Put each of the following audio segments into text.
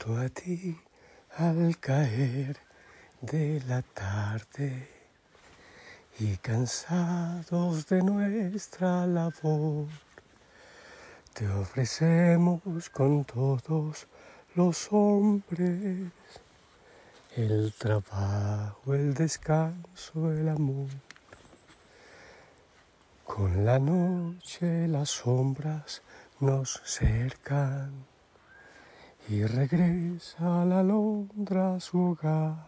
Junto a ti al caer de la tarde y cansados de nuestra labor, te ofrecemos con todos los hombres el trabajo, el descanso, el amor. Con la noche las sombras nos cercan y regresa a la alondra a su hogar.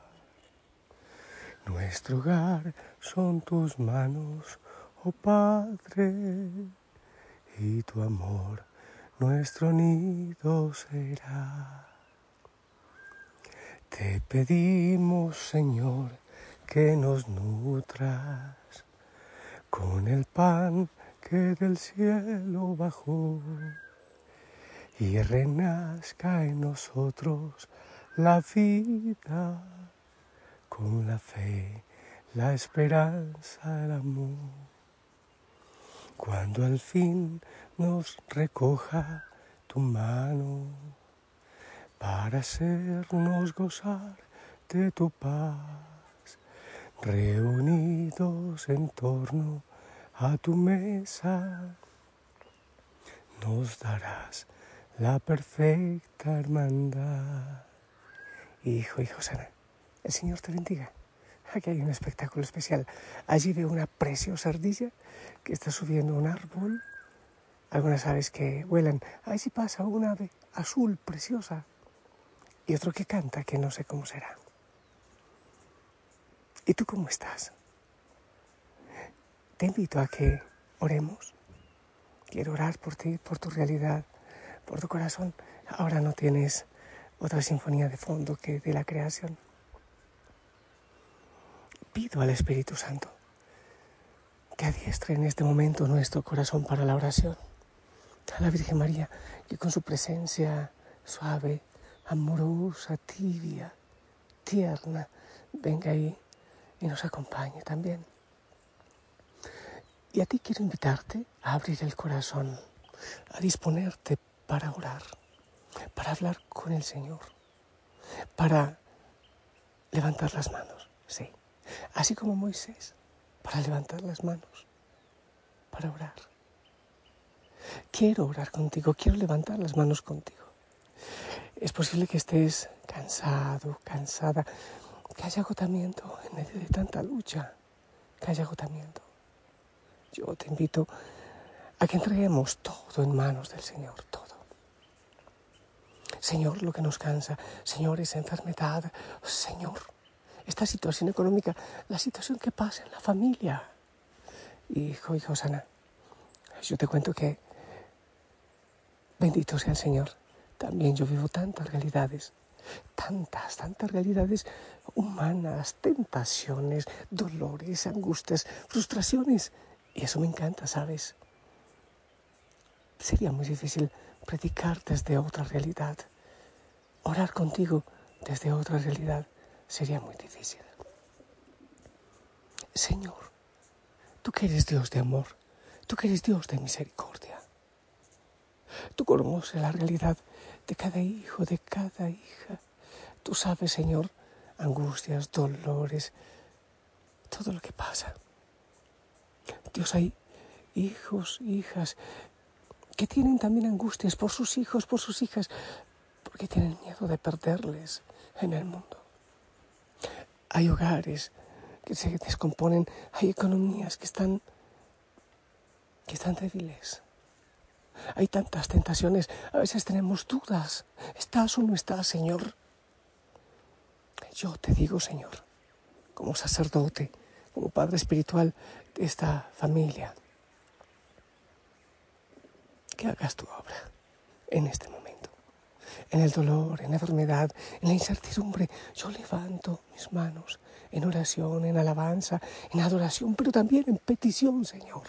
Nuestro hogar son tus manos, oh Padre, y tu amor nuestro nido será. Te pedimos, Señor, que nos nutras con el pan que del cielo bajó y renazca en nosotros la vida con la fe, la esperanza, el amor. Cuando al fin nos recoja tu mano para hacernos gozar de tu paz, reunidos en torno a tu mesa, nos darás la perfecta hermandad. Hijo, hijo sana, el Señor te bendiga. Aquí hay un espectáculo especial. Allí veo una preciosa ardilla que está subiendo un árbol. Algunas aves que vuelan. Allí pasa un ave azul preciosa. Y otro que canta que no sé cómo será. ¿Y tú cómo estás? Te invito a que oremos. Quiero orar por ti, por tu realidad, por tu corazón. Ahora no tienes otra sinfonía de fondo que de la creación. Pido al Espíritu Santo que adiestre en este momento nuestro corazón para la oración. A la Virgen María, que con su presencia suave, amorosa, tibia, tierna, venga ahí y nos acompañe también. Y a ti quiero invitarte a abrir el corazón, a disponerte para orar, para hablar con el Señor, para levantar las manos, sí, así como Moisés, para levantar las manos, para orar. Quiero orar contigo, quiero levantar las manos contigo. Es posible que estés cansado, cansada, que haya agotamiento en medio de tanta lucha, que haya agotamiento. Yo te invito a que entreguemos todo en manos del Señor, todo. Señor, lo que nos cansa, Señor, esa enfermedad, Señor, esta situación económica, la situación que pasa en la familia. Hijo, hijo sana, yo te cuento que, bendito sea el Señor, también yo vivo tantas realidades, tantas, tantas realidades humanas, tentaciones, dolores, angustias, frustraciones. Y eso me encanta, ¿sabes? Sería muy difícil predicar desde otra realidad. Orar contigo desde otra realidad sería muy difícil. Señor, tú que eres Dios de amor, tú que eres Dios de misericordia. Tú conoces la realidad de cada hijo, de cada hija. Tú sabes, Señor, angustias, dolores, todo lo que pasa. Dios, hay hijos, hijas, que tienen también angustias por sus hijos, por sus hijas, porque tienen miedo de perderles en el mundo. Hay hogares que se descomponen, hay economías que están, que están débiles. Hay tantas tentaciones, a veces tenemos dudas. ¿Estás o no estás, Señor? Yo te digo, Señor, como sacerdote, como padre espiritual de esta familia, que hagas tu obra en este momento. En el dolor, en la enfermedad, en la incertidumbre, yo levanto mis manos en oración, en alabanza, en adoración, pero también en petición, Señor,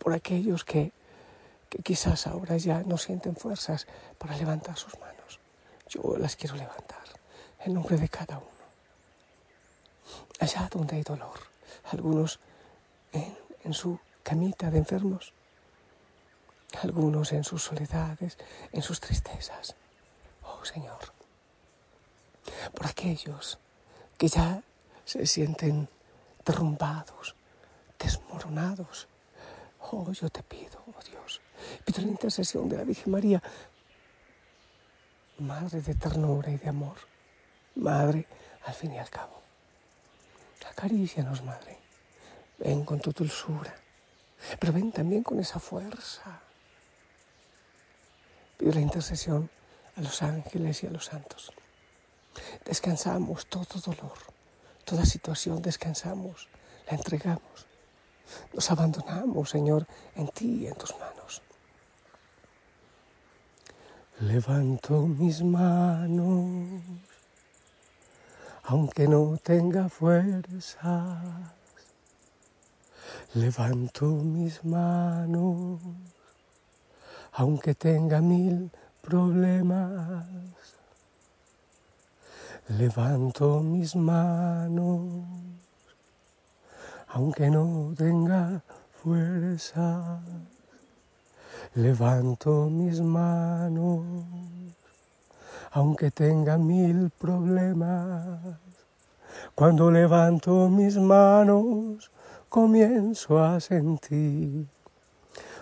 por aquellos que, que quizás ahora ya no sienten fuerzas para levantar sus manos. Yo las quiero levantar en nombre de cada uno. Allá donde hay dolor, algunos en, en su camita de enfermos, algunos en sus soledades, en sus tristezas. Señor, por aquellos que ya se sienten derrumbados, desmoronados. Oh, yo te pido, oh Dios, pido la intercesión de la Virgen María, Madre de ternura y de amor, Madre al fin y al cabo. Acarícianos, Madre. Ven con tu dulzura, pero ven también con esa fuerza. Pido la intercesión a los ángeles y a los santos. Descansamos todo dolor, toda situación, descansamos, la entregamos. Nos abandonamos, Señor, en ti y en tus manos. Levanto mis manos, aunque no tenga fuerzas. Levanto mis manos, aunque tenga mil problemas. Levanto mis manos, aunque no tenga fuerza. Levanto mis manos, aunque tenga mil problemas. Cuando levanto mis manos, comienzo a sentir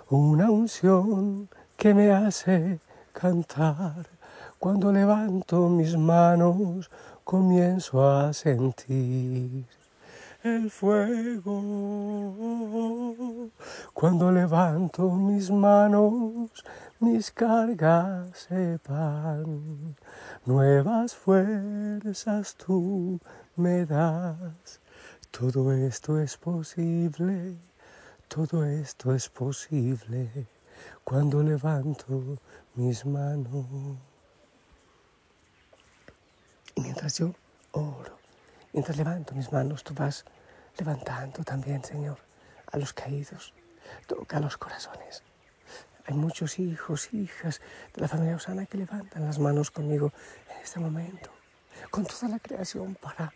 una unción que me hace cantar. Cuando levanto mis manos, comienzo a sentir el fuego. Cuando levanto mis manos, mis cargas se van. Nuevas fuerzas tú me das. Todo esto es posible, todo esto es posible cuando levanto mis manos. Y mientras yo oro, mientras levanto mis manos, tú vas levantando también, Señor, a los caídos. Toca los corazones. Hay muchos hijos, hijas de la familia Osana que levantan las manos conmigo en este momento, con toda la creación para,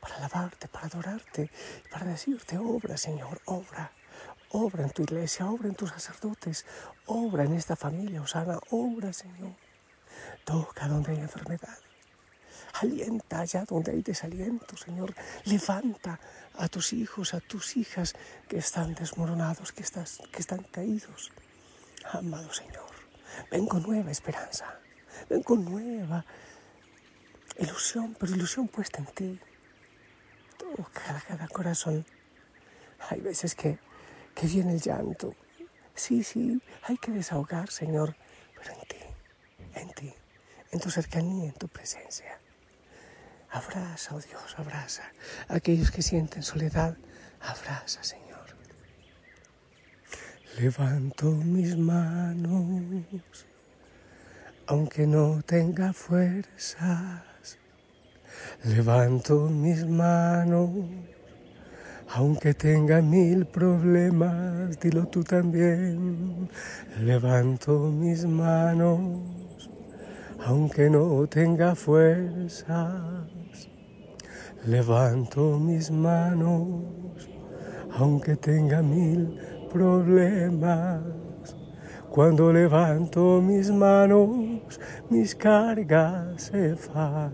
para alabarte, para adorarte, para decirte, obra, Señor, obra. Obra en tu iglesia, obra en tus sacerdotes, obra en esta familia, Osana, obra, Señor. Toca donde hay enfermedad. Alienta allá donde hay desaliento, Señor. Levanta a tus hijos, a tus hijas que están desmoronados, que, están caídos. Amado Señor, ven con nueva esperanza, ven con nueva ilusión, pero ilusión puesta en ti. Toca cada corazón. Hay veces que que viene el llanto. Sí, sí, hay que desahogar, Señor, pero en ti, en ti, en tu cercanía, en tu presencia. Abraza, oh Dios, abraza aquellos que sienten soledad. Abraza, Señor. Levanto mis manos, aunque no tenga fuerzas. Levanto mis manos aunque tenga mil problemas, dilo tú también. Levanto mis manos, aunque no tenga fuerzas. Levanto mis manos, aunque tenga mil problemas. Cuando levanto mis manos, mis cargas se van.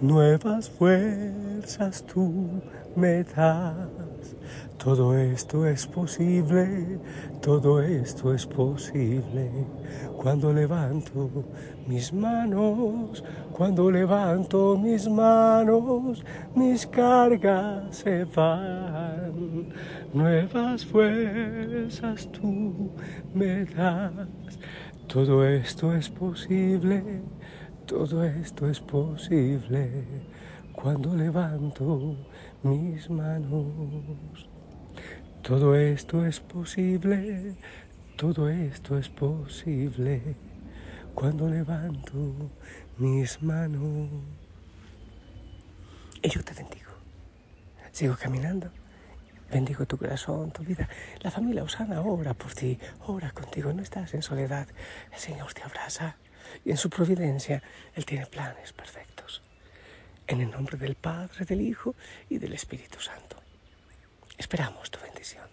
Nuevas fuerzas tú me das. Todo esto es posible, todo esto es posible. Cuando levanto mis manos, cuando levanto mis manos, mis cargas se van. Nuevas fuerzas tú me das. Todo esto es posible, todo esto es posible cuando levanto mis manos. Todo esto es posible, Todo esto es posible cuando levanto mis manos. Y yo te bendigo. Sigo caminando. Bendigo tu corazón, tu vida. La familia Osana ora por ti, ora contigo. No estás en soledad. El Señor te abraza y en su providencia Él tiene planes perfectos. En el nombre del Padre, del Hijo y del Espíritu Santo. Esperamos tu bendición.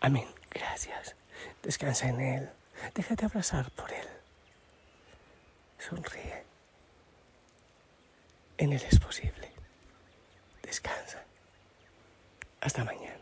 Amén. Gracias. Descansa en Él. Déjate abrazar por Él. Sonríe. En Él es posible. Descansa. Hasta mañana.